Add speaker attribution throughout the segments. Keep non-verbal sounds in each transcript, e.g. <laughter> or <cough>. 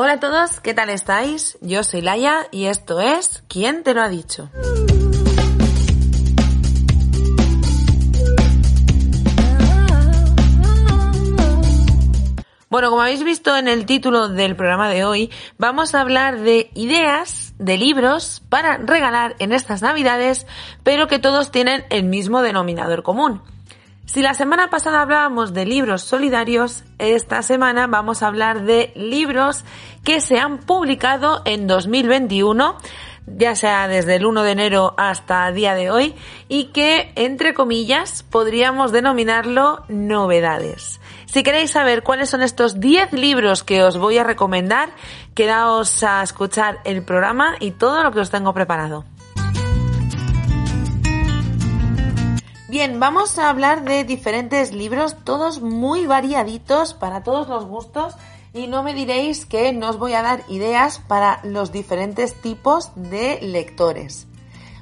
Speaker 1: Hola a todos, ¿qué tal estáis? Yo soy Laia y esto es ¿Quién te lo ha dicho? Bueno, como habéis visto en el título del programa de hoy, vamos a hablar de ideas de libros para regalar en estas navidades, pero que todos tienen el mismo denominador común. Si la semana pasada hablábamos de libros solidarios, esta semana vamos a hablar de libros que se han publicado en 2021 ya sea desde el 1 de enero hasta día de hoy, y que, entre comillas, podríamos denominarlo novedades. Si queréis saber cuáles son estos 10 libros que os voy a recomendar, quedaos a escuchar el programa y todo lo que os tengo preparado. Bien, vamos a hablar de diferentes libros, todos muy variaditos para todos los gustos y no me diréis que no os voy a dar ideas para los diferentes tipos de lectores.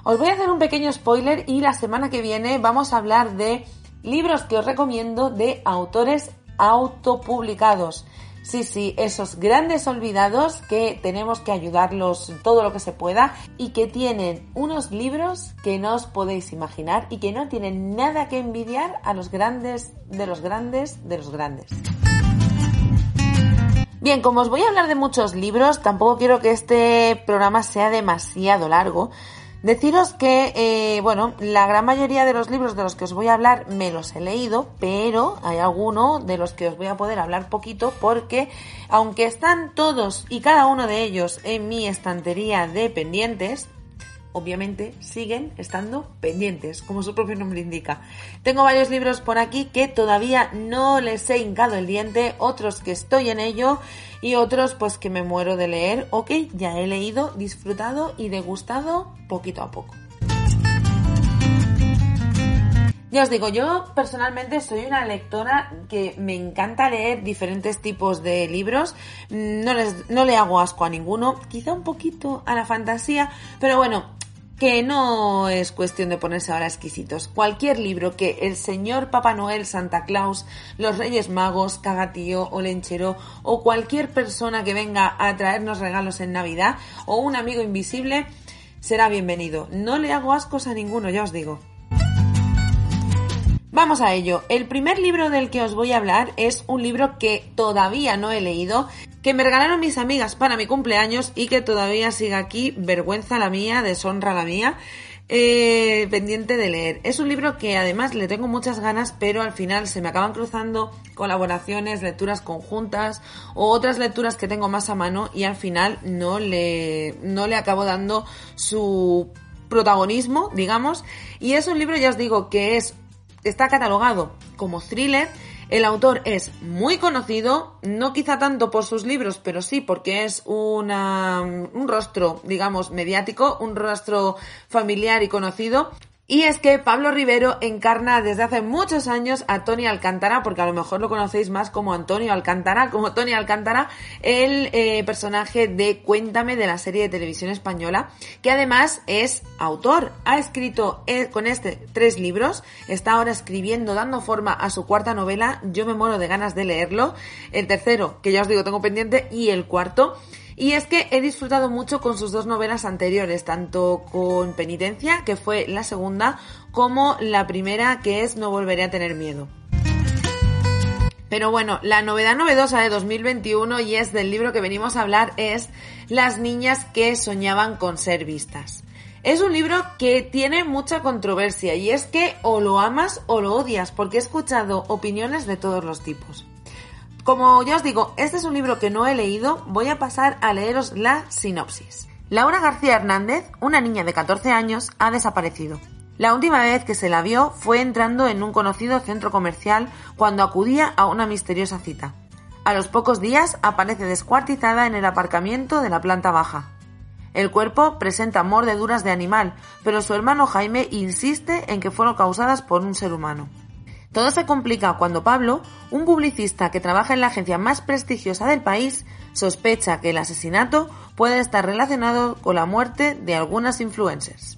Speaker 1: Os voy a hacer un pequeño spoiler y la semana que viene vamos a hablar de libros que os recomiendo de autores autopublicados. Sí, sí, esos grandes olvidados que tenemos que ayudarlos todo lo que se pueda y que tienen unos libros que no os podéis imaginar y que no tienen nada que envidiar a los grandes de los grandes de los grandes. Bien, como os voy a hablar de muchos libros, tampoco quiero que este programa sea demasiado largo. Deciros que, eh, bueno, la gran mayoría de los libros de los que os voy a hablar me los he leído, pero hay alguno de los que os voy a poder hablar poquito porque, aunque están todos y cada uno de ellos en mi estantería de pendientes, obviamente siguen estando pendientes, como su propio nombre indica. Tengo varios libros por aquí que todavía no les he hincado el diente, otros que estoy en ello y otros pues que me muero de leer o que ya he leído, disfrutado y degustado poquito a poco. Ya os digo, yo personalmente soy una lectora que me encanta leer diferentes tipos de libros. No, les, no le hago asco a ninguno, quizá un poquito a la fantasía, pero bueno, que no es cuestión de ponerse ahora exquisitos. Cualquier libro que el señor Papá Noel, Santa Claus, los Reyes Magos, Cagatío o Lenchero o cualquier persona que venga a traernos regalos en Navidad o un amigo invisible será bienvenido. No le hago ascos a ninguno, ya os digo. Vamos a ello. El primer libro del que os voy a hablar es un libro que todavía no he leído, que me regalaron mis amigas para mi cumpleaños y que todavía sigue aquí, vergüenza la mía, deshonra la mía, eh, pendiente de leer. Es un libro que además le tengo muchas ganas, pero al final se me acaban cruzando colaboraciones, lecturas conjuntas o otras lecturas que tengo más a mano y al final no le, no le acabo dando su protagonismo, digamos. Y es un libro, ya os digo, que es está catalogado como thriller. El autor es muy conocido, no quizá tanto por sus libros, pero sí porque es una, un rostro, digamos, mediático, un rostro familiar y conocido. Y es que Pablo Rivero encarna desde hace muchos años a Tony Alcántara, porque a lo mejor lo conocéis más como Antonio Alcántara, como Tony Alcántara, el eh, personaje de Cuéntame de la serie de televisión española, que además es autor. Ha escrito eh, con este tres libros, está ahora escribiendo, dando forma a su cuarta novela, yo me muero de ganas de leerlo. El tercero, que ya os digo, tengo pendiente, y el cuarto. Y es que he disfrutado mucho con sus dos novelas anteriores, tanto con Penitencia, que fue la segunda, como la primera, que es No volveré a tener miedo. Pero bueno, la novedad novedosa de 2021 y es del libro que venimos a hablar es Las niñas que soñaban con ser vistas. Es un libro que tiene mucha controversia y es que o lo amas o lo odias porque he escuchado opiniones de todos los tipos. Como ya os digo, este es un libro que no he leído, voy a pasar a leeros la sinopsis. Laura García Hernández, una niña de 14 años, ha desaparecido. La última vez que se la vio fue entrando en un conocido centro comercial cuando acudía a una misteriosa cita. A los pocos días aparece descuartizada en el aparcamiento de la planta baja. El cuerpo presenta mordeduras de animal, pero su hermano Jaime insiste en que fueron causadas por un ser humano. Todo se complica cuando Pablo, un publicista que trabaja en la agencia más prestigiosa del país, sospecha que el asesinato puede estar relacionado con la muerte de algunas influencers.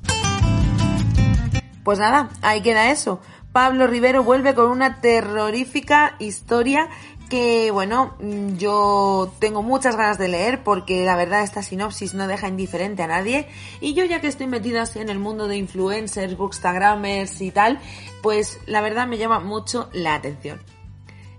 Speaker 1: Pues nada, ahí queda eso. Pablo Rivero vuelve con una terrorífica historia que bueno, mm, yo tengo muchas ganas de leer porque la verdad esta sinopsis no deja indiferente a nadie y yo ya que estoy metida así en el mundo de influencers, bookstagramers y tal, pues la verdad me llama mucho la atención.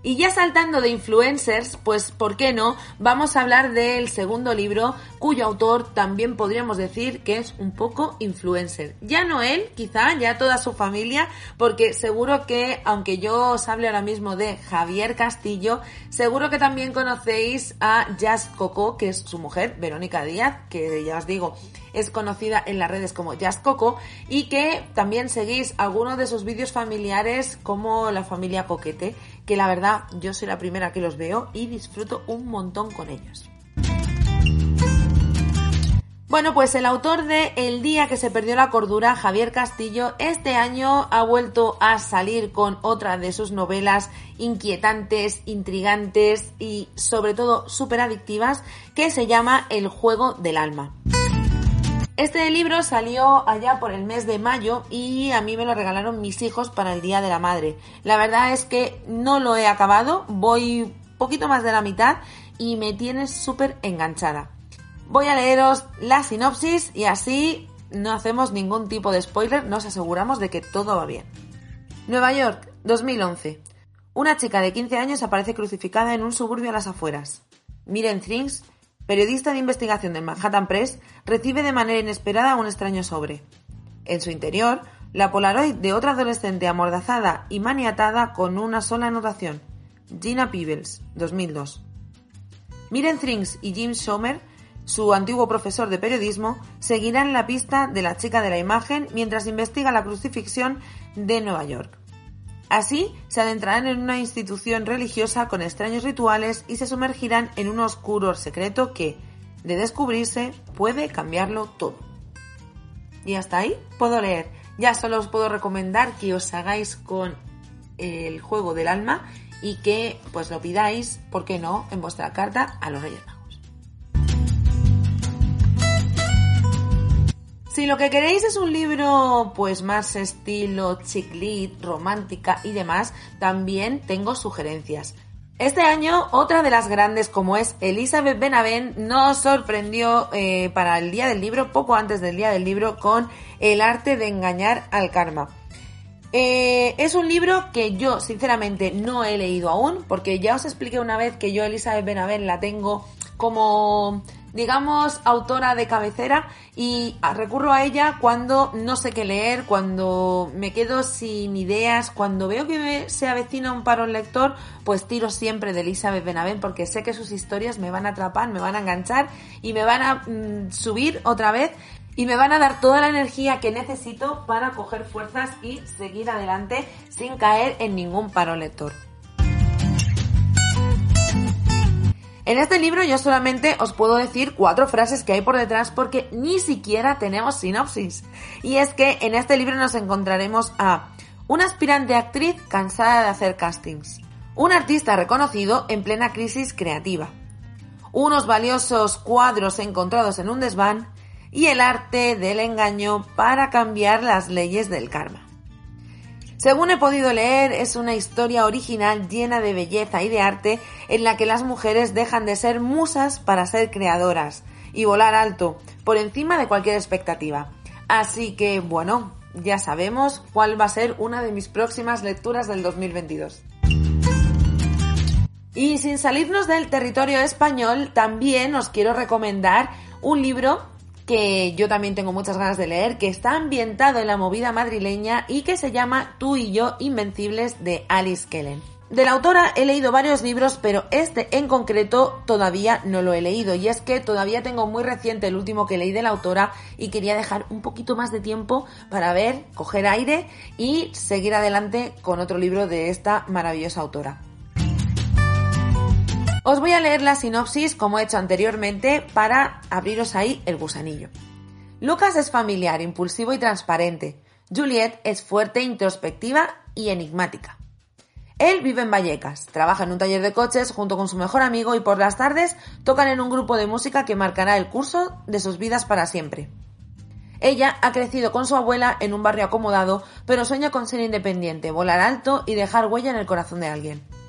Speaker 1: Y ya saltando de influencers, pues ¿por qué no? Vamos a hablar del segundo libro cuyo autor también podríamos decir que es un poco influencer. Ya no él, quizá, ya toda su familia, porque seguro que, aunque yo os hable ahora mismo de Javier Castillo, seguro que también conocéis a Jazz Coco, que es su mujer, Verónica Díaz, que ya os digo, es conocida en las redes como Jazz Coco, y que también seguís algunos de sus vídeos familiares como la familia Coquete que la verdad yo soy la primera que los veo y disfruto un montón con ellos. Bueno, pues el autor de El día que se perdió la cordura, Javier Castillo, este año ha vuelto a salir con otra de sus novelas inquietantes, intrigantes y sobre todo súper adictivas, que se llama El juego del alma. Este libro salió allá por el mes de mayo y a mí me lo regalaron mis hijos para el Día de la Madre. La verdad es que no lo he acabado, voy poquito más de la mitad y me tiene súper enganchada. Voy a leeros la sinopsis y así no hacemos ningún tipo de spoiler, nos aseguramos de que todo va bien. Nueva York, 2011. Una chica de 15 años aparece crucificada en un suburbio a las afueras. Miren Things periodista de investigación del Manhattan Press, recibe de manera inesperada un extraño sobre. En su interior, la Polaroid de otra adolescente amordazada y maniatada con una sola anotación. Gina Peebles, 2002. Miren Thrings y Jim Sommer, su antiguo profesor de periodismo, seguirán la pista de la chica de la imagen mientras investiga la crucifixión de Nueva York. Así, se adentrarán en una institución religiosa con extraños rituales y se sumergirán en un oscuro secreto que, de descubrirse, puede cambiarlo todo. Y hasta ahí puedo leer. Ya solo os puedo recomendar que os hagáis con el juego del alma y que pues lo pidáis, ¿por qué no?, en vuestra carta a los Reyes Si lo que queréis es un libro pues más estilo chick lit, romántica y demás, también tengo sugerencias. Este año, otra de las grandes como es Elizabeth Benavent nos sorprendió eh, para el Día del Libro, poco antes del Día del Libro, con El arte de engañar al karma. Eh, es un libro que yo sinceramente no he leído aún, porque ya os expliqué una vez que yo Elizabeth Benavent la tengo como digamos, autora de cabecera y recurro a ella cuando no sé qué leer, cuando me quedo sin ideas, cuando veo que se avecina un paro lector, pues tiro siempre de Elizabeth Benavent porque sé que sus historias me van a atrapar, me van a enganchar y me van a mm, subir otra vez y me van a dar toda la energía que necesito para coger fuerzas y seguir adelante sin caer en ningún paro lector. En este libro yo solamente os puedo decir cuatro frases que hay por detrás porque ni siquiera tenemos sinopsis. Y es que en este libro nos encontraremos a una aspirante actriz cansada de hacer castings, un artista reconocido en plena crisis creativa, unos valiosos cuadros encontrados en un desván y el arte del engaño para cambiar las leyes del karma. Según he podido leer, es una historia original llena de belleza y de arte en la que las mujeres dejan de ser musas para ser creadoras y volar alto, por encima de cualquier expectativa. Así que, bueno, ya sabemos cuál va a ser una de mis próximas lecturas del 2022. Y sin salirnos del territorio español, también os quiero recomendar un libro que yo también tengo muchas ganas de leer, que está ambientado en la movida madrileña y que se llama Tú y yo Invencibles de Alice Kellen. De la autora he leído varios libros, pero este en concreto todavía no lo he leído. Y es que todavía tengo muy reciente el último que leí de la autora y quería dejar un poquito más de tiempo para ver, coger aire y seguir adelante con otro libro de esta maravillosa autora. Os voy a leer la sinopsis como he hecho anteriormente para abriros ahí el gusanillo. Lucas es familiar, impulsivo y transparente. Juliet es fuerte, introspectiva y enigmática. Él vive en Vallecas, trabaja en un taller de coches junto con su mejor amigo y por las tardes tocan en un grupo de música que marcará el curso de sus vidas para siempre. Ella ha crecido con su abuela en un barrio acomodado, pero sueña con ser independiente, volar alto y dejar huella en el corazón de alguien.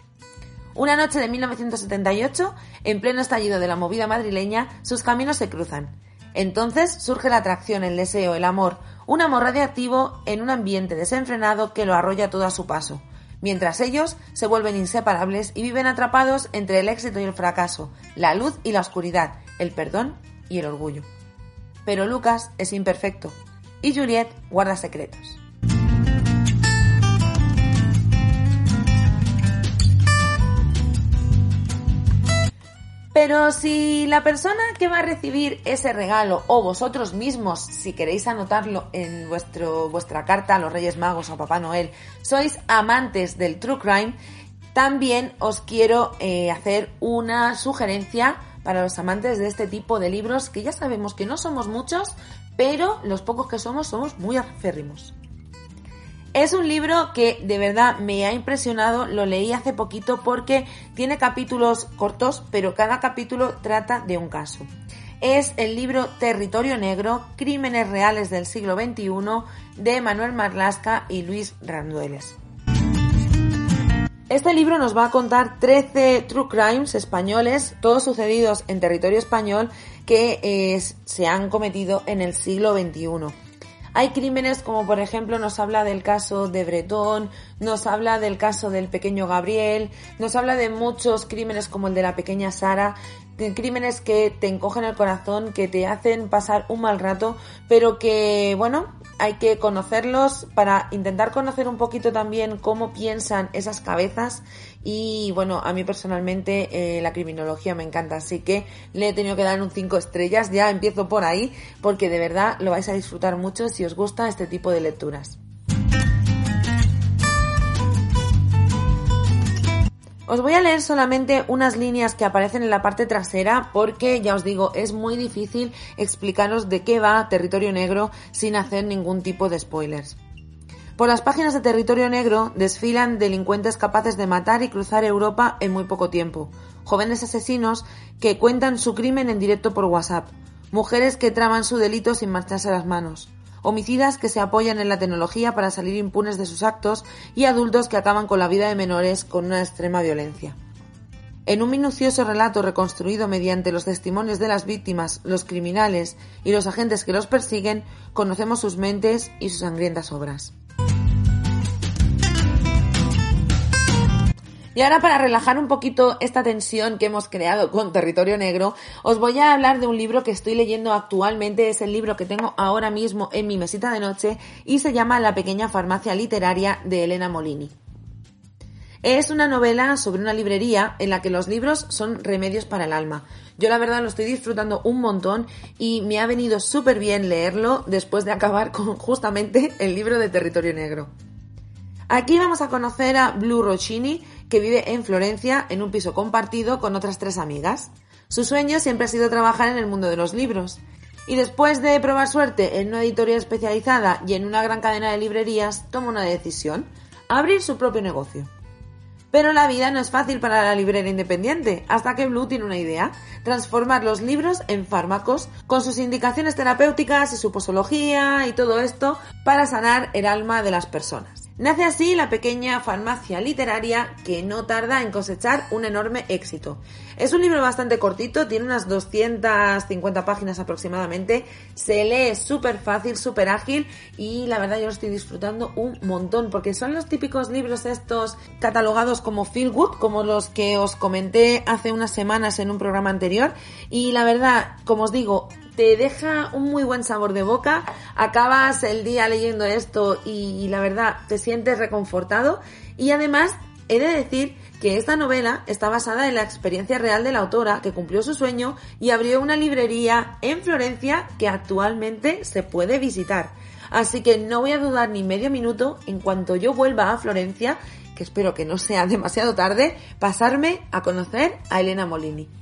Speaker 1: Una noche de 1978, en pleno estallido de la movida madrileña, sus caminos se cruzan. Entonces surge la atracción, el deseo, el amor, un amor radiactivo en un ambiente desenfrenado que lo arrolla todo a su paso mientras ellos se vuelven inseparables y viven atrapados entre el éxito y el fracaso, la luz y la oscuridad, el perdón y el orgullo. Pero Lucas es imperfecto y Juliet guarda secretos. Pero si la persona que va a recibir ese regalo o vosotros mismos, si queréis anotarlo en vuestro, vuestra carta a los Reyes Magos o a Papá Noel, sois amantes del True Crime, también os quiero eh, hacer una sugerencia para los amantes de este tipo de libros que ya sabemos que no somos muchos, pero los pocos que somos somos muy aférrimos. Es un libro que de verdad me ha impresionado, lo leí hace poquito porque tiene capítulos cortos, pero cada capítulo trata de un caso. Es el libro Territorio Negro, Crímenes Reales del siglo XXI de Manuel Marlasca y Luis Randueles. Este libro nos va a contar 13 true crimes españoles, todos sucedidos en territorio español, que eh, se han cometido en el siglo XXI. Hay crímenes como por ejemplo nos habla del caso de Bretón, nos habla del caso del pequeño Gabriel, nos habla de muchos crímenes como el de la pequeña Sara, crímenes que te encogen el corazón, que te hacen pasar un mal rato, pero que bueno, hay que conocerlos para intentar conocer un poquito también cómo piensan esas cabezas y bueno, a mí personalmente eh, la criminología me encanta, así que le he tenido que dar un 5 estrellas, ya empiezo por ahí porque de verdad lo vais a disfrutar mucho si os gusta este tipo de lecturas. Os voy a leer solamente unas líneas que aparecen en la parte trasera porque, ya os digo, es muy difícil explicaros de qué va Territorio Negro sin hacer ningún tipo de spoilers. Por las páginas de Territorio Negro desfilan delincuentes capaces de matar y cruzar Europa en muy poco tiempo, jóvenes asesinos que cuentan su crimen en directo por WhatsApp, mujeres que traman su delito sin marcharse las manos, homicidas que se apoyan en la tecnología para salir impunes de sus actos y adultos que acaban con la vida de menores con una extrema violencia. En un minucioso relato reconstruido mediante los testimonios de las víctimas, los criminales y los agentes que los persiguen, conocemos sus mentes y sus sangrientas obras. Y ahora para relajar un poquito esta tensión que hemos creado con Territorio Negro, os voy a hablar de un libro que estoy leyendo actualmente, es el libro que tengo ahora mismo en mi mesita de noche y se llama La pequeña farmacia literaria de Elena Molini. Es una novela sobre una librería en la que los libros son remedios para el alma. Yo la verdad lo estoy disfrutando un montón y me ha venido súper bien leerlo después de acabar con justamente el libro de Territorio Negro. Aquí vamos a conocer a Blue Roccini, que vive en Florencia en un piso compartido con otras tres amigas. Su sueño siempre ha sido trabajar en el mundo de los libros. Y después de probar suerte en una editorial especializada y en una gran cadena de librerías, toma una decisión, abrir su propio negocio. Pero la vida no es fácil para la librera independiente, hasta que Blue tiene una idea, transformar los libros en fármacos, con sus indicaciones terapéuticas y su posología y todo esto, para sanar el alma de las personas. Nace así la pequeña farmacia literaria que no tarda en cosechar un enorme éxito. Es un libro bastante cortito, tiene unas 250 páginas aproximadamente, se lee súper fácil, súper ágil y la verdad yo lo estoy disfrutando un montón porque son los típicos libros estos catalogados como feel good, como los que os comenté hace unas semanas en un programa anterior y la verdad, como os digo, te deja un muy buen sabor de boca, acabas el día leyendo esto y, la verdad te sientes reconfortado y además he de decir que esta novela está basada en la experiencia real de la autora que cumplió su sueño y abrió una librería en Florencia que actualmente se puede visitar. Así que no voy a dudar ni medio minuto en cuanto yo vuelva a Florencia que espero que no sea <laughs> demasiado tarde, pasarme a conocer a Elena Molini.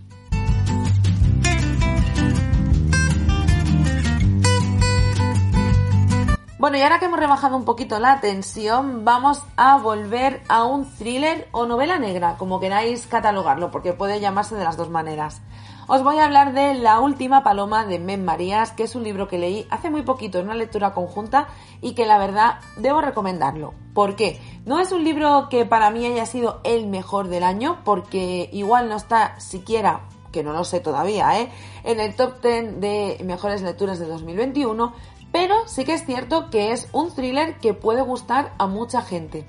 Speaker 1: Bueno, y ahora que hemos rebajado un poquito la tensión, vamos a volver a un thriller o novela negra, como queráis catalogarlo, porque puede llamarse de las dos maneras. Os voy a hablar de La última paloma de Mem Marías, que es un libro que leí hace muy poquito en una lectura conjunta y que la verdad debo recomendarlo. ¿Por qué? No es un libro que para mí haya sido el mejor del año, porque igual no está siquiera que no lo sé todavía, ¿eh? en el top 10 de mejores lecturas de 2021, pero sí que es cierto que es un thriller que puede gustar a mucha gente.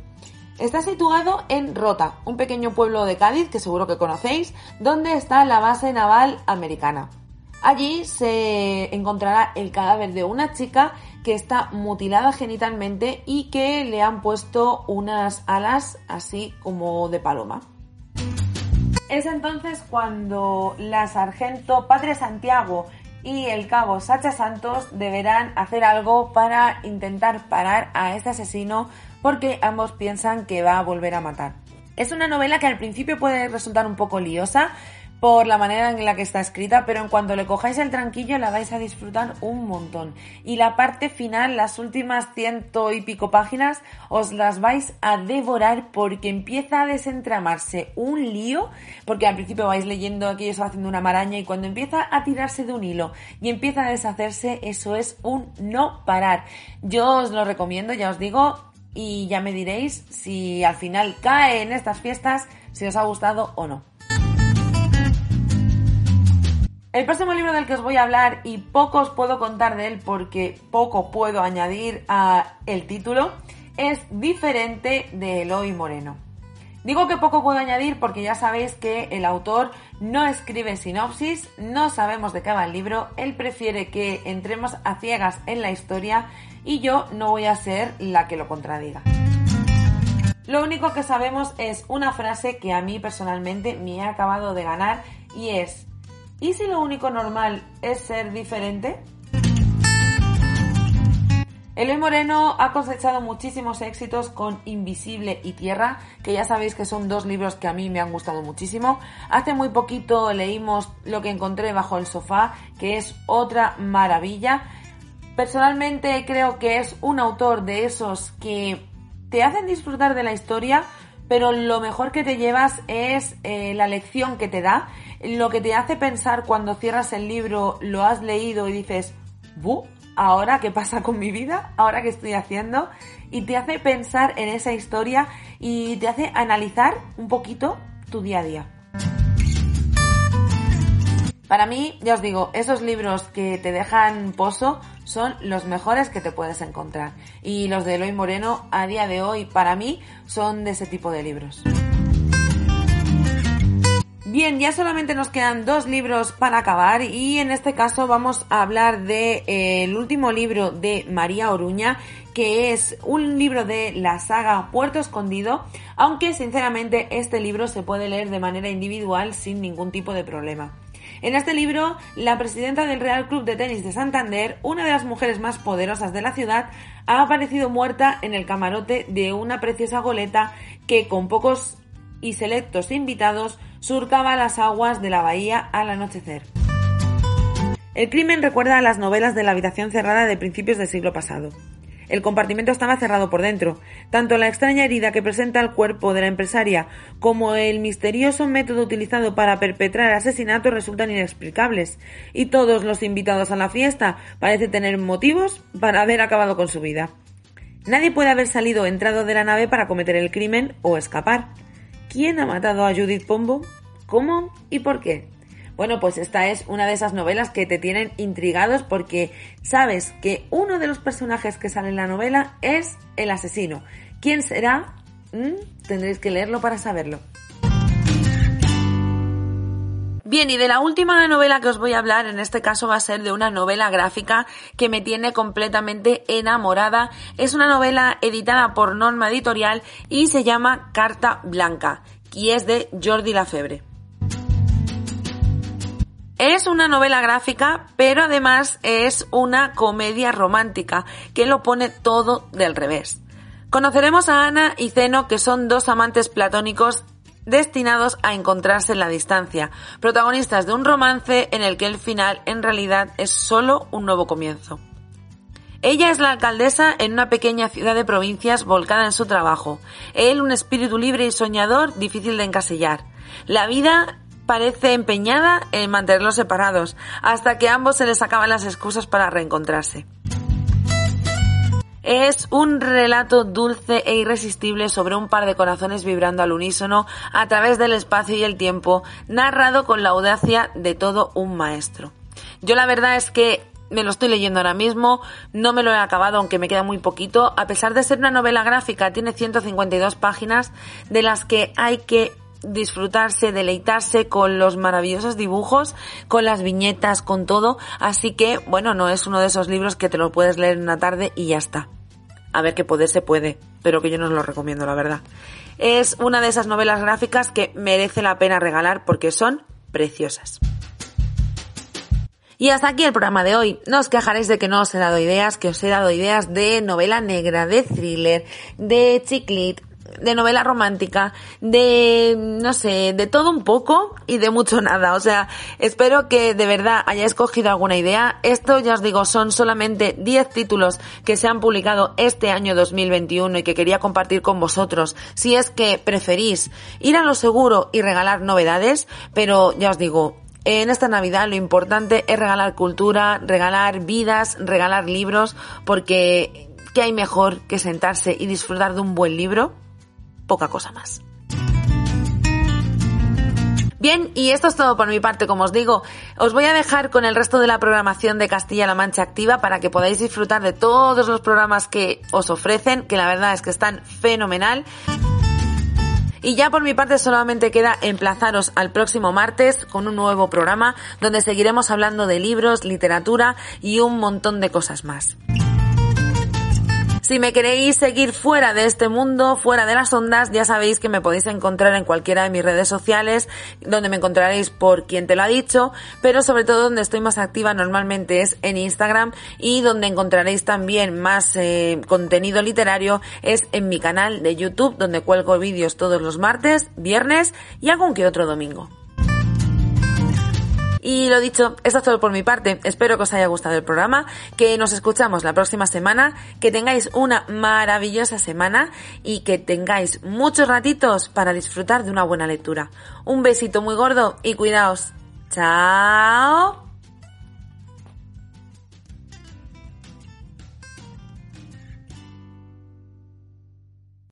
Speaker 1: Está situado en Rota, un pequeño pueblo de Cádiz que seguro que conocéis, donde está la base naval americana. Allí se encontrará el cadáver de una chica que está mutilada genitalmente y que le han puesto unas alas así como de paloma. Es entonces cuando la sargento Padre Santiago y el cabo Sacha Santos deberán hacer algo para intentar parar a este asesino porque ambos piensan que va a volver a matar. Es una novela que al principio puede resultar un poco liosa, por la manera en la que está escrita, pero en cuanto le cojáis el tranquillo la vais a disfrutar un montón. Y la parte final, las últimas ciento y pico páginas, os las vais a devorar porque empieza a desentramarse un lío, porque al principio vais leyendo aquí eso haciendo una maraña y cuando empieza a tirarse de un hilo y empieza a deshacerse, eso es un no parar. Yo os lo recomiendo, ya os digo, y ya me diréis si al final cae en estas fiestas, si os ha gustado o no. El próximo libro del que os voy a hablar y poco os puedo contar de él porque poco puedo añadir a el título es Diferente de Eloy Moreno. Digo que poco puedo añadir porque ya sabéis que el autor no escribe sinopsis, no sabemos de qué va el libro, él prefiere que entremos a ciegas en la historia y yo no voy a ser la que lo contradiga. Lo único que sabemos es una frase que a mí personalmente me ha acabado de ganar y es ¿Y si lo único normal es ser diferente? Eloy Moreno ha cosechado muchísimos éxitos con Invisible y Tierra, que ya sabéis que son dos libros que a mí me han gustado muchísimo. Hace muy poquito leímos Lo que encontré bajo el sofá, que es otra maravilla. Personalmente creo que es un autor de esos que te hacen disfrutar de la historia, pero lo mejor que te llevas es eh, la lección que te da, lo que te hace pensar cuando cierras el libro, lo has leído y dices, ¿bu? ¿Ahora qué pasa con mi vida? ¿Ahora qué estoy haciendo? Y te hace pensar en esa historia y te hace analizar un poquito tu día a día. Para mí, ya os digo, esos libros que te dejan pozo son los mejores que te puedes encontrar. Y los de Eloy Moreno, a día de hoy, para mí, son de ese tipo de libros. Bien, ya solamente nos quedan dos libros para acabar y en este caso vamos a hablar de eh, el último libro de María Oruña, que es un libro de la saga Puerto Escondido, aunque sinceramente este libro se puede leer de manera individual sin ningún tipo de problema. En este libro, la presidenta del Real Club de Tenis de Santander, una de las mujeres más poderosas de la ciudad, ha aparecido muerta en el camarote de una preciosa goleta que, con pocos y selectos invitados, surcaba las aguas de la bahía al anochecer. El crimen recuerda a las novelas de la habitación cerrada de principios del siglo pasado. El compartimento estaba cerrado por dentro. Tanto la extraña herida que presenta el cuerpo de la empresaria como el misterioso método utilizado para perpetrar asesinatos resultan inexplicables. Y todos los invitados a la fiesta parecen tener motivos para haber acabado con su vida. Nadie puede haber salido o entrado de la nave para cometer el crimen o escapar. ¿Quién ha matado a Judith Pombo? ¿Cómo y por qué? Bueno, pues esta es una de esas novelas que te tienen intrigados porque sabes que uno de los personajes que sale en la novela es el asesino. ¿Quién será? ¿Mm? Tendréis que leerlo para saberlo. Bien, y de la última novela que os voy a hablar, en este caso va a ser de una novela gráfica que me tiene completamente enamorada. Es una novela editada por Norma Editorial y se llama Carta Blanca, y es de Jordi Lafebre. Es una novela gráfica, pero además es una comedia romántica que lo pone todo del revés. Conoceremos a Ana y Zeno, que son dos amantes platónicos destinados a encontrarse en la distancia, protagonistas de un romance en el que el final en realidad es solo un nuevo comienzo. Ella es la alcaldesa en una pequeña ciudad de provincias volcada en su trabajo. Él un espíritu libre y soñador difícil de encasillar. La vida parece empeñada en mantenerlos separados, hasta que a ambos se les acaban las excusas para reencontrarse. Es un relato dulce e irresistible sobre un par de corazones vibrando al unísono a través del espacio y el tiempo, narrado con la audacia de todo un maestro. Yo la verdad es que me lo estoy leyendo ahora mismo, no me lo he acabado aunque me queda muy poquito, a pesar de ser una novela gráfica, tiene 152 páginas de las que hay que disfrutarse, deleitarse con los maravillosos dibujos, con las viñetas, con todo. Así que, bueno, no es uno de esos libros que te lo puedes leer en una tarde y ya está. A ver que poder se puede, pero que yo no os lo recomiendo, la verdad. Es una de esas novelas gráficas que merece la pena regalar porque son preciosas. Y hasta aquí el programa de hoy. No os quejaréis de que no os he dado ideas, que os he dado ideas de novela negra, de thriller, de chiclit, de novela romántica, de, no sé, de todo un poco y de mucho nada. O sea, espero que de verdad hayáis cogido alguna idea. Esto, ya os digo, son solamente 10 títulos que se han publicado este año 2021 y que quería compartir con vosotros. Si es que preferís ir a lo seguro y regalar novedades, pero ya os digo, en esta Navidad lo importante es regalar cultura, regalar vidas, regalar libros, porque ¿qué hay mejor que sentarse y disfrutar de un buen libro? Poca cosa más. Bien, y esto es todo por mi parte, como os digo. Os voy a dejar con el resto de la programación de Castilla-La Mancha Activa para que podáis disfrutar de todos los programas que os ofrecen, que la verdad es que están fenomenal. Y ya por mi parte solamente queda emplazaros al próximo martes con un nuevo programa donde seguiremos hablando de libros, literatura y un montón de cosas más. Si me queréis seguir fuera de este mundo, fuera de las ondas, ya sabéis que me podéis encontrar en cualquiera de mis redes sociales, donde me encontraréis por quien te lo ha dicho, pero sobre todo donde estoy más activa normalmente es en Instagram y donde encontraréis también más eh, contenido literario es en mi canal de YouTube, donde cuelgo vídeos todos los martes, viernes y algún que otro domingo. Y lo dicho, esto es todo por mi parte. Espero que os haya gustado el programa, que nos escuchamos la próxima semana, que tengáis una maravillosa semana y que tengáis muchos ratitos para disfrutar de una buena lectura. Un besito muy gordo y cuidaos. Chao.